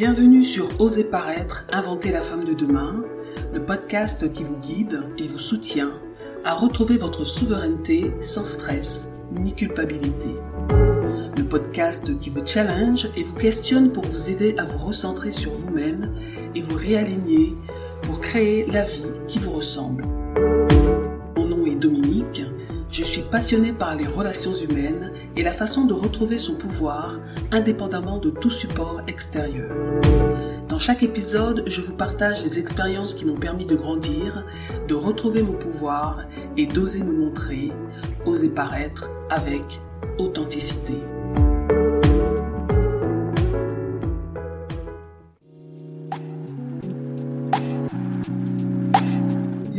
Bienvenue sur Oser paraître, inventer la femme de demain, le podcast qui vous guide et vous soutient à retrouver votre souveraineté sans stress ni culpabilité. Le podcast qui vous challenge et vous questionne pour vous aider à vous recentrer sur vous-même et vous réaligner pour créer la vie qui vous ressemble. Passionnée par les relations humaines et la façon de retrouver son pouvoir indépendamment de tout support extérieur. Dans chaque épisode, je vous partage les expériences qui m'ont permis de grandir, de retrouver mon pouvoir et d'oser me montrer, oser paraître avec authenticité.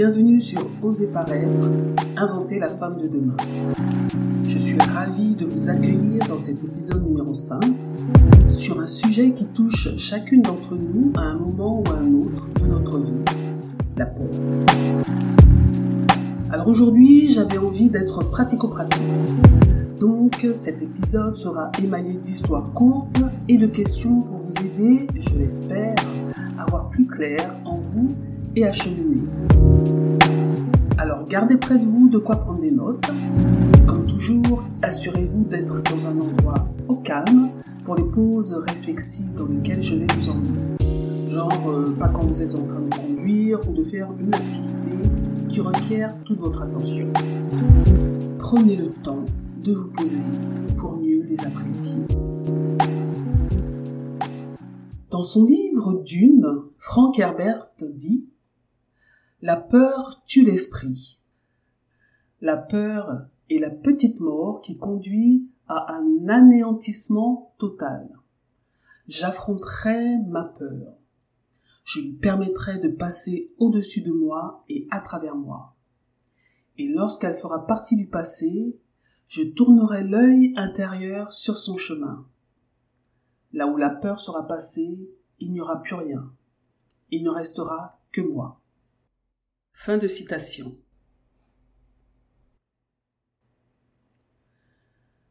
Bienvenue sur Oser paraître, inventer la femme de demain. Je suis ravie de vous accueillir dans cet épisode numéro 5 sur un sujet qui touche chacune d'entre nous à un moment ou à un autre de notre vie, la peur. Alors aujourd'hui, j'avais envie d'être pratico-pratique. Donc cet épisode sera émaillé d'histoires courtes et de questions pour vous aider, je l'espère, à voir plus clair en vous et à. Alors gardez près de vous de quoi prendre des notes. Comme toujours, assurez-vous d'être dans un endroit au calme pour les pauses réflexives dans lesquelles je vais vous emmener. Genre euh, pas quand vous êtes en train de conduire ou de faire une activité qui requiert toute votre attention. Prenez le temps de vous poser pour mieux les apprécier. Dans son livre Dune, Frank Herbert dit la peur tue l'esprit. La peur est la petite mort qui conduit à un anéantissement total. J'affronterai ma peur. Je lui permettrai de passer au-dessus de moi et à travers moi. Et lorsqu'elle fera partie du passé, je tournerai l'œil intérieur sur son chemin. Là où la peur sera passée, il n'y aura plus rien. Il ne restera que moi. Fin de citation.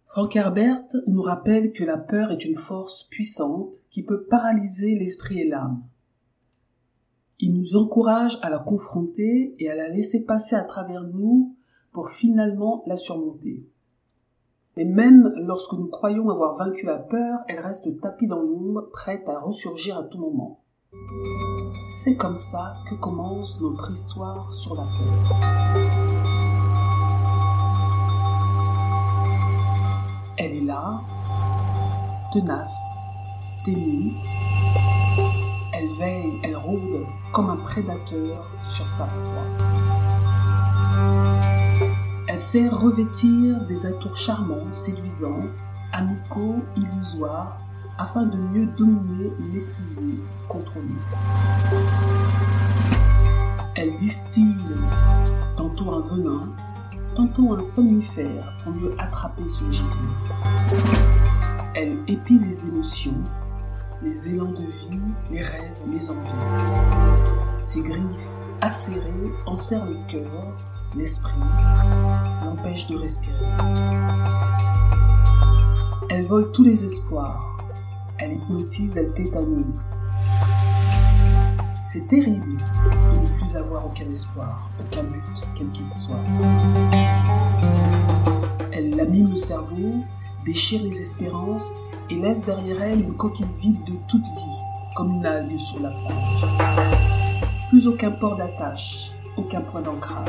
Frank Herbert nous rappelle que la peur est une force puissante qui peut paralyser l'esprit et l'âme. Il nous encourage à la confronter et à la laisser passer à travers nous pour finalement la surmonter. Mais même lorsque nous croyons avoir vaincu la peur, elle reste tapie dans l'ombre, prête à ressurgir à tout moment. C'est comme ça que commence notre histoire sur la peur. Elle est là, tenace, ténue. Elle veille, elle rôde comme un prédateur sur sa proie. Elle sait revêtir des atours charmants, séduisants, amicaux, illusoires, afin de mieux dominer, maîtriser, contrôler. Elle distille tantôt un venin, tantôt un somnifère pour mieux attraper son gibier. Elle épie les émotions, les élans de vie, les rêves, les envies. Ses griffes acérées enserrent le cœur, l'esprit, l'empêchent de respirer. Elle vole tous les espoirs, elle hypnotise, elle tétanise. C'est terrible de ne plus avoir aucun espoir, aucun but, quel qu'il soit. Elle lamine le cerveau, déchire les espérances et laisse derrière elle une coquille vide de toute vie, comme une algue sur la plage. Plus aucun port d'attache, aucun point d'ancrage.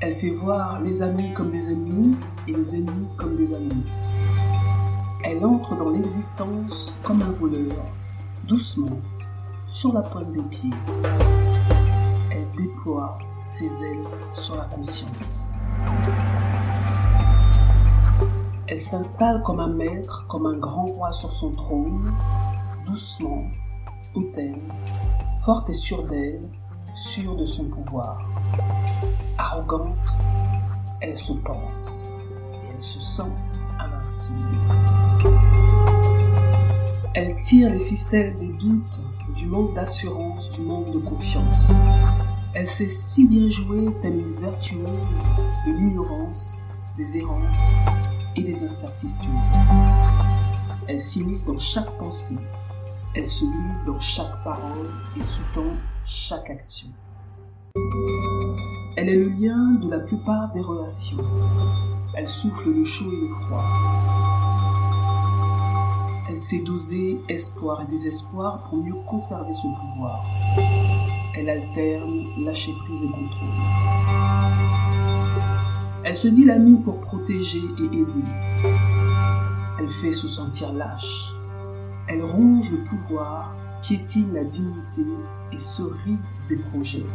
Elle fait voir les amis comme des ennemis et les ennemis comme des amis. Elle entre dans l'existence comme un voleur, doucement, sur la pointe des pieds. Elle déploie ses ailes sur la conscience. Elle s'installe comme un maître, comme un grand roi sur son trône, doucement, hautaine, forte et sûre d'elle, sûre de son pouvoir. Arrogante, elle se pense et elle se sent elle tire les ficelles des doutes, du manque d'assurance, du manque de confiance. Elle sait si bien jouer telle une vertueuse de l'ignorance, des errances et des incertitudes. Elle s'immisce dans chaque pensée, Elle se glisse dans chaque parole et sous-tend chaque action. Elle est le lien de la plupart des relations. Elle souffle le chaud et le froid. Elle sait doser espoir et désespoir pour mieux conserver son pouvoir. Elle alterne lâcher prise et contrôle. Elle se dit l'amie pour protéger et aider. Elle fait se sentir lâche. Elle ronge le pouvoir, piétine la dignité et se rit des projets.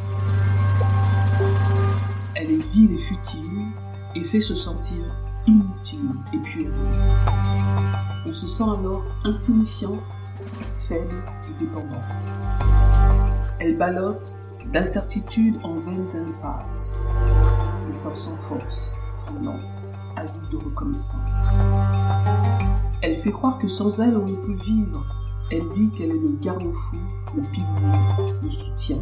Elle est vide et futile et fait se sentir inutile et puéril. On se sent alors insignifiant, faible et dépendant. Elle ballotte d'incertitude en vaines impasses, sort sans force, tremblant, avide de reconnaissance. Elle fait croire que sans elle on ne peut vivre. Elle dit qu'elle est le garde-fou, le pilier, le soutien.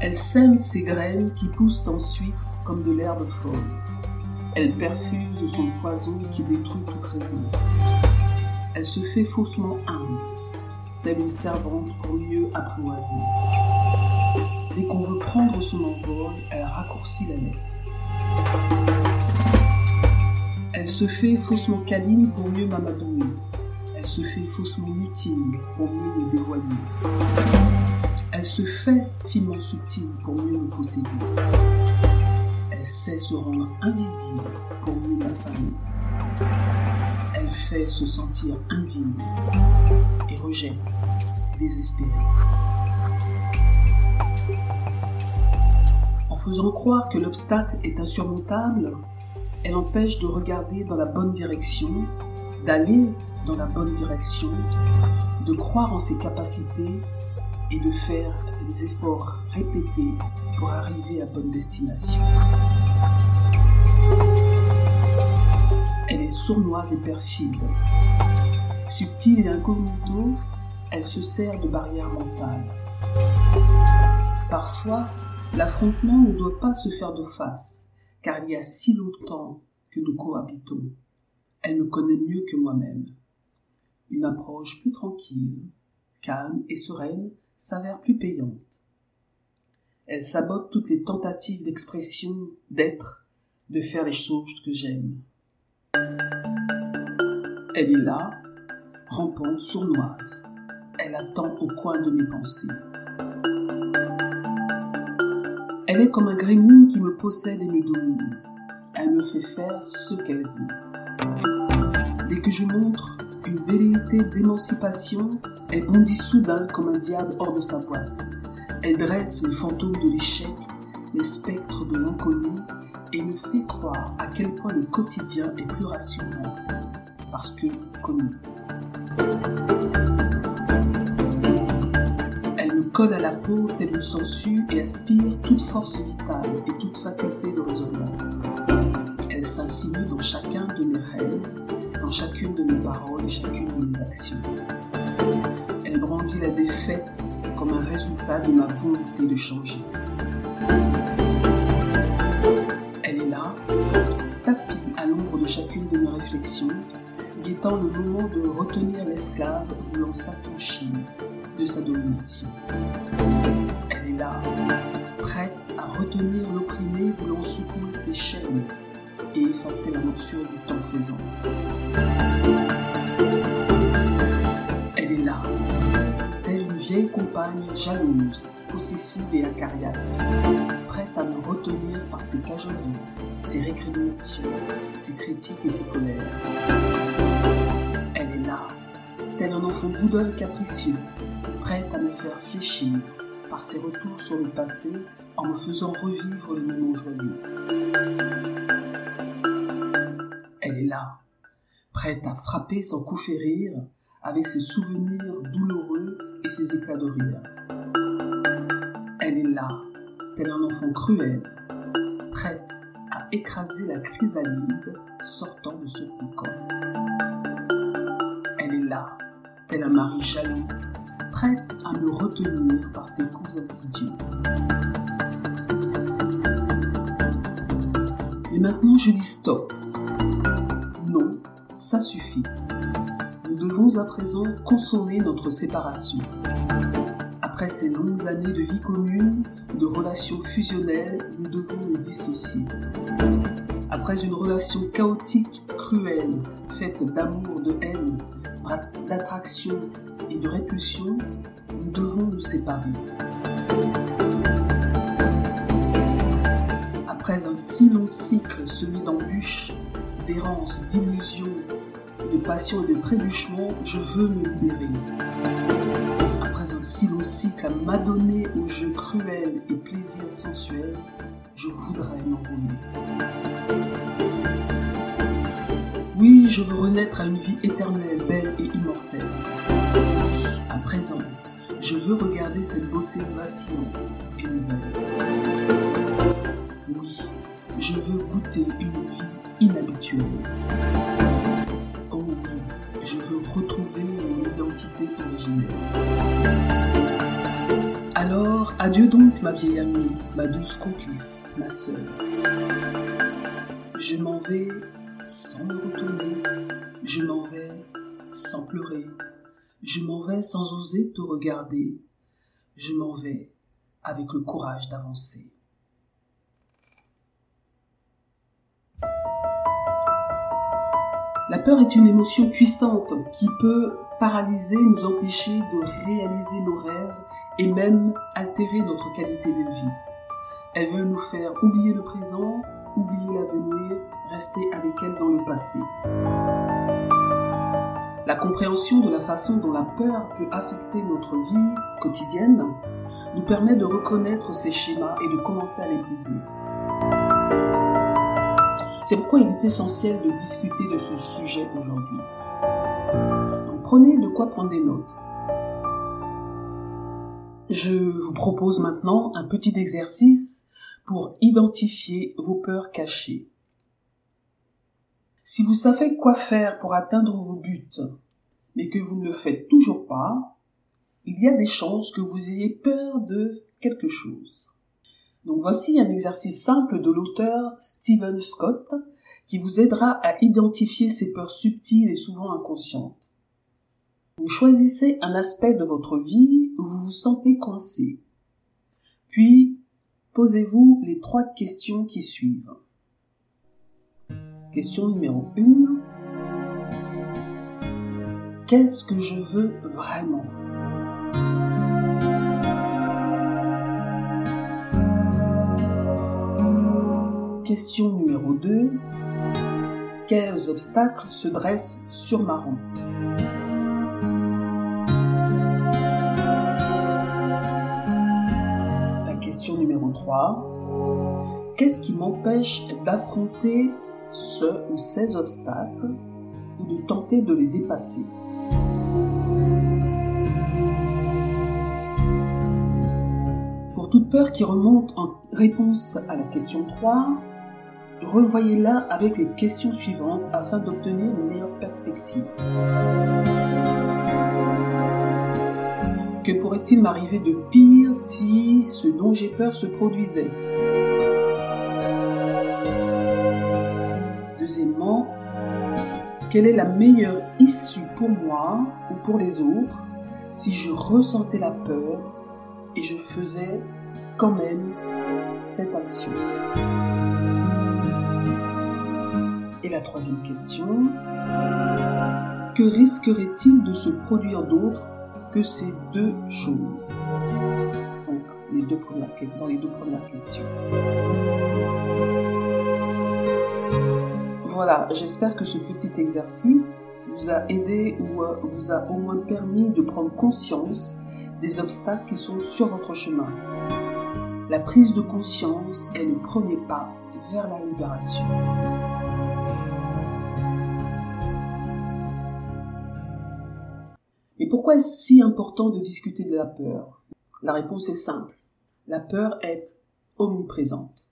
Elle sème ses graines qui poussent ensuite comme de l'herbe folle. Elle perfuse son poison qui détruit toute raison. Elle se fait faussement humble, telle une servante pour mieux apprivoiser. Dès qu'on veut prendre son envol, elle raccourcit la laisse. Elle se fait faussement câline pour mieux m'amadouer. Elle se fait faussement mutile pour mieux me dévoiler. Elle se fait finement subtile pour mieux me posséder. Sait se rendre invisible pour mieux m'affamer. Elle fait se sentir indigne et rejette, désespérée. En faisant croire que l'obstacle est insurmontable, elle empêche de regarder dans la bonne direction, d'aller dans la bonne direction, de croire en ses capacités et de faire les efforts répétés pour arriver à bonne destination. Elle est sournoise et perfide. Subtile et incognito, elle se sert de barrières mentales. Parfois, l'affrontement ne doit pas se faire de face, car il y a si longtemps que nous cohabitons. Elle me connaît mieux que moi-même. Une approche plus tranquille, calme et sereine s'avère plus payante. Elle sabote toutes les tentatives d'expression, d'être, de faire les choses que j'aime. Elle est là, rampante, sournoise. Elle attend au coin de mes pensées. Elle est comme un gremlin qui me possède et me domine. Elle me fait faire ce qu'elle veut. Dès que je montre une velléité d'émancipation, elle bondit soudain comme un diable hors de sa boîte. Elle dresse les fantômes de l'échec, les spectres de l'inconnu, et me fait croire à quel point le quotidien est plus rassurant, parce que connu. Elle me colle à la peau telle une sangsue et aspire toute force vitale et toute faculté de raisonnement. Elle s'insinue dans chacun de mes rêves, dans chacune de mes paroles et chacune de mes actions. Elle brandit la défaite comme un résultat de ma volonté de changer. Elle est là, tapie à l'ombre de chacune de mes réflexions, guettant le moment de retenir l'esclave voulant s'affranchir de sa domination. Elle est là, prête à retenir l'opprimé voulant secouer ses chaînes et effacer la morsure du temps présent. Elle est là, vieille compagne jalouse, possessive et acariate, prête à me retenir par ses cajoleries, ses récriminations, ses critiques et ses colères. Elle est là, tel un enfant boudin capricieux, prête à me faire fléchir par ses retours sur le passé en me faisant revivre les moments joyeux. Elle est là, prête à frapper sans coup férir, avec ses souvenirs douloureux et ses éclats de rire. Elle est là, tel un enfant cruel, prête à écraser la chrysalide sortant de son cocon. Elle est là, tel un mari jaloux, prête à me retenir par ses coups insidieux. Et maintenant je dis stop. Non, ça suffit. Nous devons à présent consommer notre séparation. Après ces longues années de vie commune, de relations fusionnelles, nous devons nous dissocier. Après une relation chaotique, cruelle, faite d'amour, de haine, d'attraction et de répulsion, nous devons nous séparer. Après un si long cycle semé d'embûches, d'errance, d'illusions, de passion et de trébuchements, je veux me libérer. Après un si long cycle à m'adonner aux jeux cruels et plaisirs sensuels, je voudrais m'envoler. Oui, je veux renaître à une vie éternelle, belle et immortelle. À présent, je veux regarder cette beauté vacillante et nouvelle. Oui, je veux goûter une vie inhabituelle. Je veux retrouver mon identité originelle. Alors, adieu donc ma vieille amie, ma douce complice, ma sœur. Je m'en vais sans me retourner, je m'en vais sans pleurer, je m'en vais sans oser te regarder, je m'en vais avec le courage d'avancer. La peur est une émotion puissante qui peut paralyser, nous empêcher de réaliser nos rêves et même altérer notre qualité de vie. Elle veut nous faire oublier le présent, oublier l'avenir, rester avec elle dans le passé. La compréhension de la façon dont la peur peut affecter notre vie quotidienne nous permet de reconnaître ces schémas et de commencer à les briser. C'est pourquoi il est essentiel de discuter de ce sujet aujourd'hui. prenez de quoi prendre des notes. Je vous propose maintenant un petit exercice pour identifier vos peurs cachées. Si vous savez quoi faire pour atteindre vos buts, mais que vous ne le faites toujours pas, il y a des chances que vous ayez peur de quelque chose. Donc voici un exercice simple de l'auteur Stephen Scott qui vous aidera à identifier ces peurs subtiles et souvent inconscientes. Vous choisissez un aspect de votre vie où vous vous sentez coincé. Puis, posez-vous les trois questions qui suivent. Question numéro 1. Qu'est-ce que je veux vraiment? Question numéro 2. Quels obstacles se dressent sur ma route? La question numéro 3. Qu'est-ce qui m'empêche d'affronter ce ou ces obstacles ou de tenter de les dépasser? Pour toute peur qui remonte en réponse à la question 3, revoyez-la avec les questions suivantes afin d'obtenir une meilleure perspective. Que pourrait-il m'arriver de pire si ce dont j'ai peur se produisait? Deuxièmement, quelle est la meilleure issue pour moi ou pour les autres si je ressentais la peur et je faisais quand même cette action? Et la troisième question, que risquerait-il de se produire d'autre que ces deux choses? Donc, les deux premières, dans les deux premières questions. Voilà, j'espère que ce petit exercice vous a aidé ou euh, vous a au moins permis de prendre conscience des obstacles qui sont sur votre chemin. La prise de conscience est le premier pas vers la libération. Pourquoi est-ce si important de discuter de la peur? La réponse est simple. La peur est omniprésente.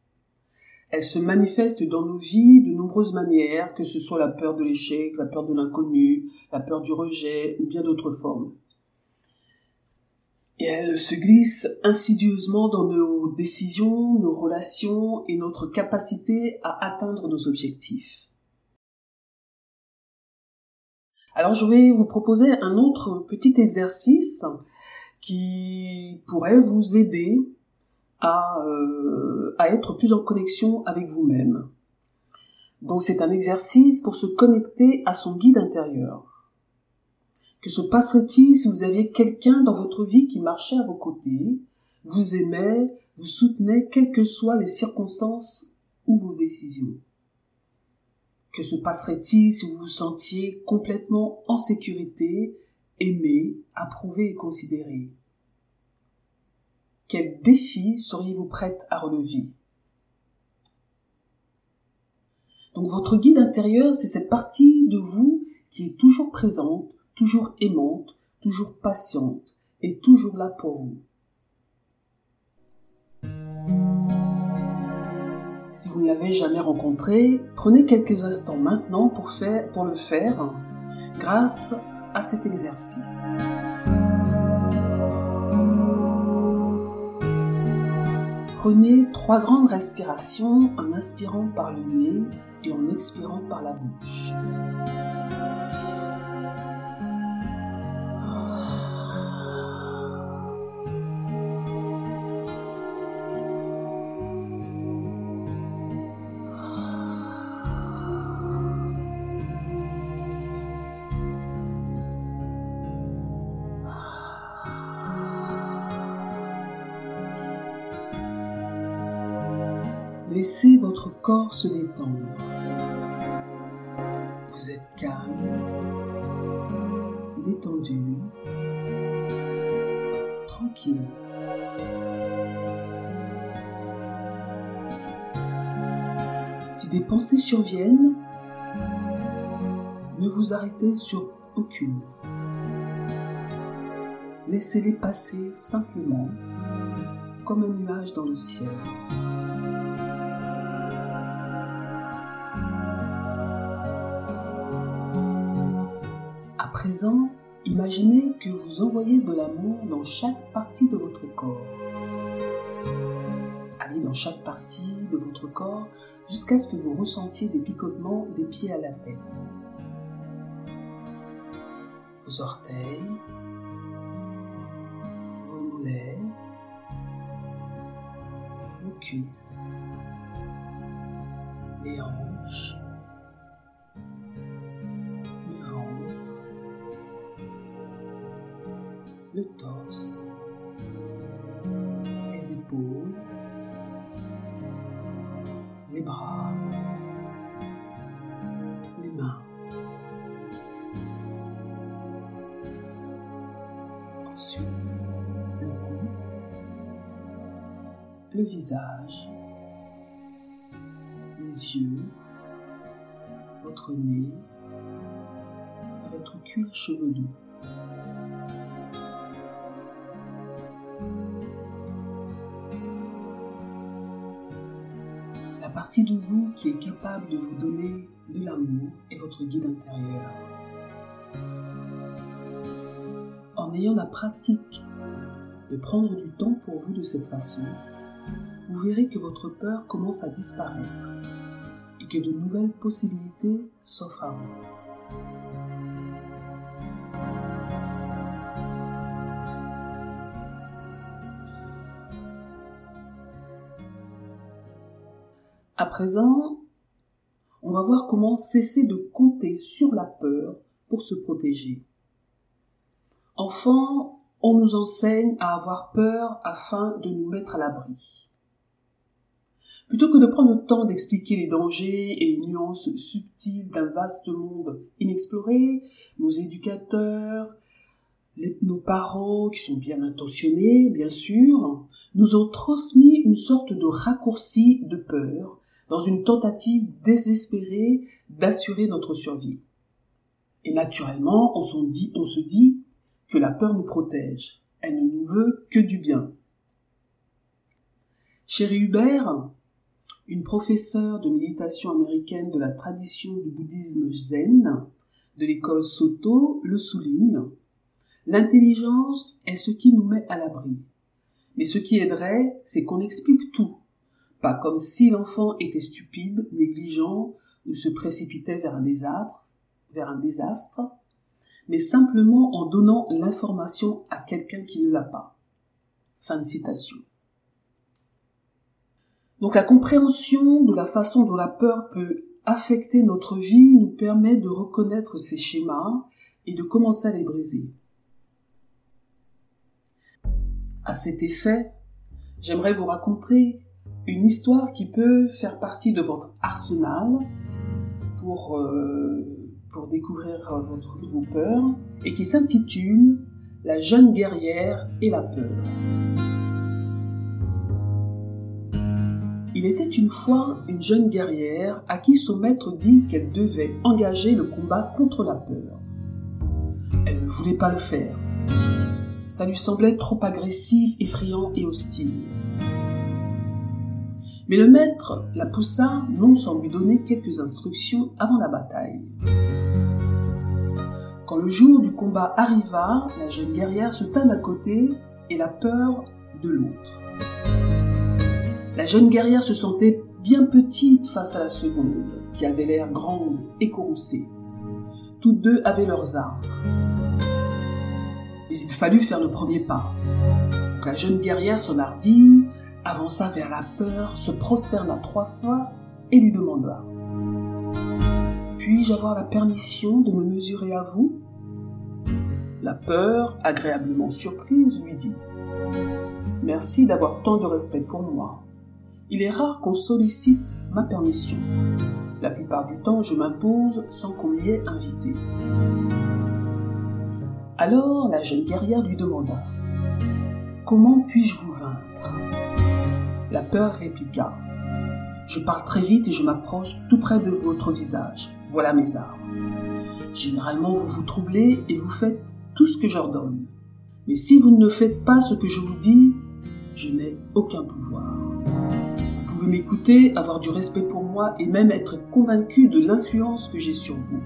Elle se manifeste dans nos vies de nombreuses manières, que ce soit la peur de l'échec, la peur de l'inconnu, la peur du rejet ou bien d'autres formes. Et elle se glisse insidieusement dans nos décisions, nos relations et notre capacité à atteindre nos objectifs. Alors je vais vous proposer un autre petit exercice qui pourrait vous aider à, euh, à être plus en connexion avec vous-même. Donc c'est un exercice pour se connecter à son guide intérieur. Que se passerait-il si vous aviez quelqu'un dans votre vie qui marchait à vos côtés, vous aimait, vous soutenait, quelles que soient les circonstances ou vos décisions? Que se passerait-il si vous vous sentiez complètement en sécurité, aimé, approuvé et considéré? Quel défi seriez-vous prête à relever? Donc votre guide intérieur, c'est cette partie de vous qui est toujours présente, toujours aimante, toujours patiente et toujours là pour vous. Si vous ne l'avez jamais rencontré, prenez quelques instants maintenant pour, pour le faire grâce à cet exercice. Prenez trois grandes respirations en inspirant par le nez et en expirant par la bouche. Laissez votre corps se détendre. Vous êtes calme, détendu, tranquille. Si des pensées surviennent, ne vous arrêtez sur aucune. Laissez-les passer simplement comme un nuage dans le ciel. Présent, imaginez que vous envoyez de l'amour dans chaque partie de votre corps. Allez dans chaque partie de votre corps jusqu'à ce que vous ressentiez des picotements des pieds à la tête. Vos orteils, vos mollets, vos cuisses, les hanches, le torse, les épaules, les bras, les mains. Ensuite, le cou, le visage, les yeux, votre nez votre cuir chevelu. De vous qui est capable de vous donner de l'amour est votre guide intérieur. En ayant la pratique de prendre du temps pour vous de cette façon, vous verrez que votre peur commence à disparaître et que de nouvelles possibilités s'offrent à vous. À présent, on va voir comment cesser de compter sur la peur pour se protéger. Enfant, on nous enseigne à avoir peur afin de nous mettre à l'abri. Plutôt que de prendre le temps d'expliquer les dangers et les nuances subtiles d'un vaste monde inexploré, nos éducateurs, nos parents, qui sont bien intentionnés, bien sûr, nous ont transmis une sorte de raccourci de peur dans une tentative désespérée d'assurer notre survie. Et naturellement, on, on se dit que la peur nous protège. Elle ne nous veut que du bien. Chérie Hubert, une professeure de méditation américaine de la tradition du bouddhisme zen de l'école Soto, le souligne. L'intelligence est ce qui nous met à l'abri. Mais ce qui aiderait, c'est qu'on explique tout, pas comme si l'enfant était stupide, négligent ou se précipitait vers un désastre, vers un désastre, mais simplement en donnant l'information à quelqu'un qui ne l'a pas. Fin de citation. Donc la compréhension de la façon dont la peur peut affecter notre vie nous permet de reconnaître ces schémas et de commencer à les briser. À cet effet, j'aimerais vous raconter une histoire qui peut faire partie de votre arsenal pour, euh, pour découvrir votre, vos peurs et qui s'intitule La jeune guerrière et la peur. Il était une fois une jeune guerrière à qui son maître dit qu'elle devait engager le combat contre la peur. Elle ne voulait pas le faire. Ça lui semblait trop agressif, effrayant et hostile. Mais le maître la poussa non sans lui donner quelques instructions avant la bataille. Quand le jour du combat arriva, la jeune guerrière se tint d'un côté et la peur de l'autre. La jeune guerrière se sentait bien petite face à la seconde, qui avait l'air grande et courroucée. Toutes deux avaient leurs armes. Mais il fallut faire le premier pas. la jeune guerrière s'enhardit, avança vers la peur, se prosterna trois fois et lui demanda Puis-je avoir la permission de me mesurer à vous? La peur, agréablement surprise, lui dit Merci d'avoir tant de respect pour moi. Il est rare qu'on sollicite ma permission. La plupart du temps, je m'impose sans qu'on m'y ait invité. Alors la jeune guerrière lui demanda Comment puis-je vous vaincre? La peur répliqua Je parle très vite et je m'approche tout près de votre visage. Voilà mes armes. Généralement, vous vous troublez et vous faites tout ce que j'ordonne. Mais si vous ne faites pas ce que je vous dis, je n'ai aucun pouvoir. Vous pouvez m'écouter, avoir du respect pour moi et même être convaincu de l'influence que j'ai sur vous.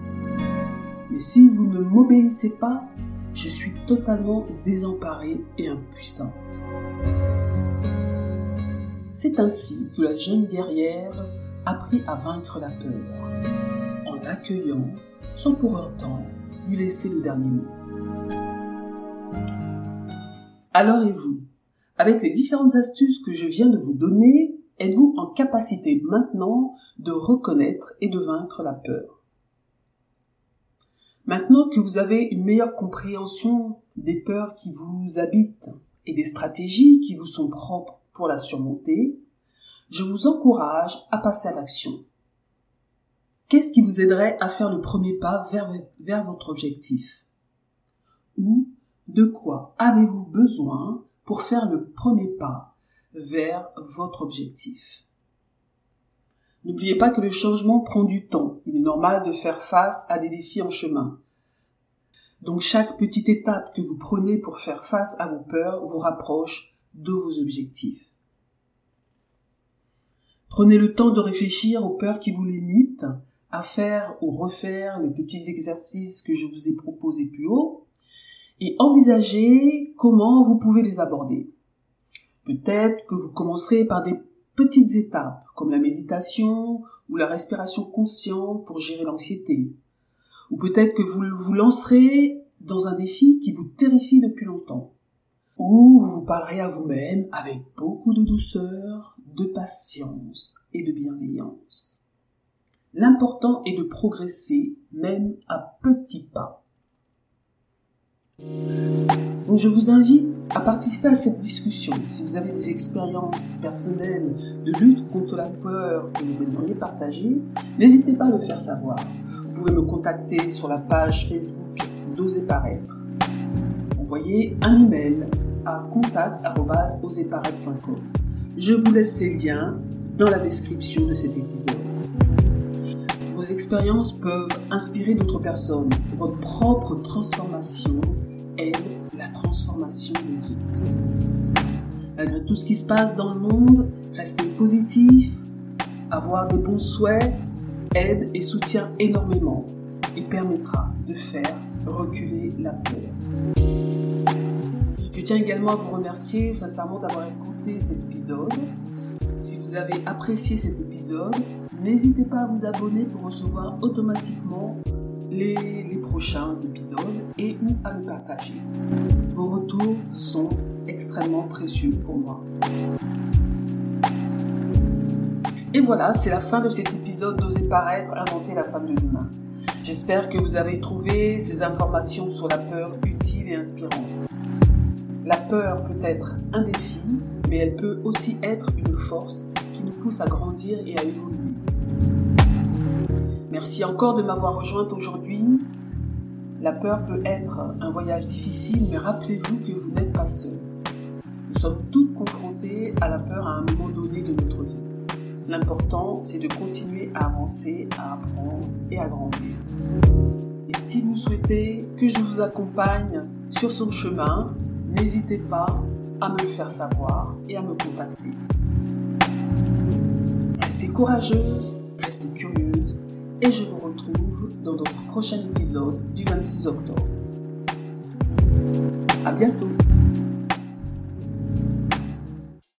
Mais si vous ne m'obéissez pas, je suis totalement désemparée et impuissante. C'est ainsi que la jeune guerrière apprit à vaincre la peur, en l'accueillant sans pour autant lui laisser le dernier mot. Alors et vous? Avec les différentes astuces que je viens de vous donner, êtes-vous en capacité maintenant de reconnaître et de vaincre la peur? Maintenant que vous avez une meilleure compréhension des peurs qui vous habitent et des stratégies qui vous sont propres pour la surmonter, je vous encourage à passer à l'action. Qu'est-ce qui vous aiderait à faire le premier pas vers, vers votre objectif? Ou de quoi avez-vous besoin pour faire le premier pas vers votre objectif? N'oubliez pas que le changement prend du temps. Il est normal de faire face à des défis en chemin. Donc chaque petite étape que vous prenez pour faire face à vos peurs vous rapproche de vos objectifs. Prenez le temps de réfléchir aux peurs qui vous limitent, à faire ou refaire les petits exercices que je vous ai proposés plus haut, et envisagez comment vous pouvez les aborder. Peut-être que vous commencerez par des petites étapes comme la méditation ou la respiration consciente pour gérer l'anxiété. Ou peut-être que vous vous lancerez dans un défi qui vous terrifie depuis longtemps. Ou vous vous parlerez à vous-même avec beaucoup de douceur, de patience et de bienveillance. L'important est de progresser même à petits pas. Je vous invite à participer à cette discussion. Si vous avez des expériences personnelles de lutte contre la peur que vous aimeriez partager, n'hésitez pas à me faire savoir. Vous pouvez me contacter sur la page Facebook d'Oser Paraître. Envoyez un email à contact.oseparaître.com. Je vous laisse les liens dans la description de cet épisode. Vos expériences peuvent inspirer d'autres personnes. Votre propre transformation aide la transformation des autres. Malgré tout ce qui se passe dans le monde, rester positif, avoir des bons souhaits, aide et soutient énormément et permettra de faire reculer la peur. Je tiens également à vous remercier sincèrement d'avoir écouté cet épisode. Si vous avez apprécié cet épisode, n'hésitez pas à vous abonner pour recevoir automatiquement les, prochains épisodes et ou à le partager. Vos retours sont extrêmement précieux pour moi. Et voilà, c'est la fin de cet épisode d'Oser paraître, inventer la femme de demain. J'espère que vous avez trouvé ces informations sur la peur utiles et inspirantes. La peur peut être un défi, mais elle peut aussi être une force qui nous pousse à grandir et à évoluer. Merci encore de m'avoir rejointe aujourd'hui. La peur peut être un voyage difficile, mais rappelez-vous que vous n'êtes pas seul. Nous sommes toutes confrontées à la peur à un moment donné de notre vie. L'important, c'est de continuer à avancer, à apprendre et à grandir. Et si vous souhaitez que je vous accompagne sur son chemin, n'hésitez pas à me le faire savoir et à me contacter. Restez courageuse, restez curieuse et je vous retrouve dans notre prochain épisode du 26 octobre. À bientôt!